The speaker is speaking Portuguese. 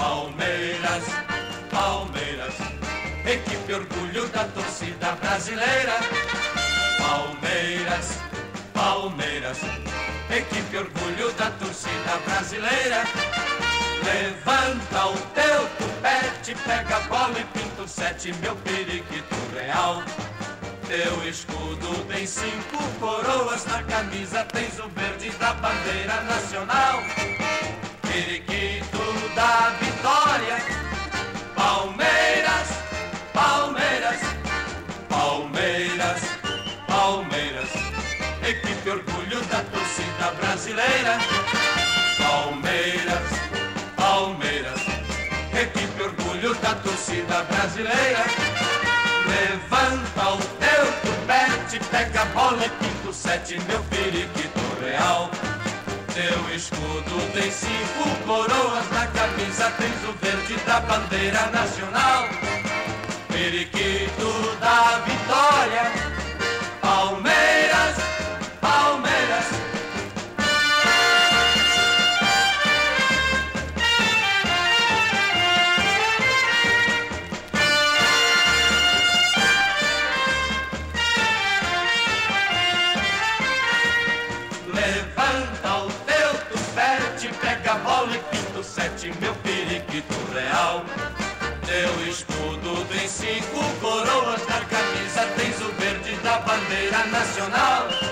Palmeiras, Palmeiras, equipe orgulho da torcida brasileira. Palmeiras, Palmeiras, equipe orgulho da torcida brasileira. Levanta o teu tupete, pega a bola e pinta o sete, meu periquito real. Teu escudo tem cinco coroas, na camisa tens o verde da bandeira nacional. Equipe orgulho da torcida brasileira. Palmeiras, Palmeiras, equipe orgulho da torcida brasileira. Levanta o teu tupete, pega a bola e pinta o sete, meu periquito real. Teu escudo tem cinco coroas, na camisa tens o verde da bandeira nacional. Periquito cinco coroas, na camisa tens o verde da bandeira nacional.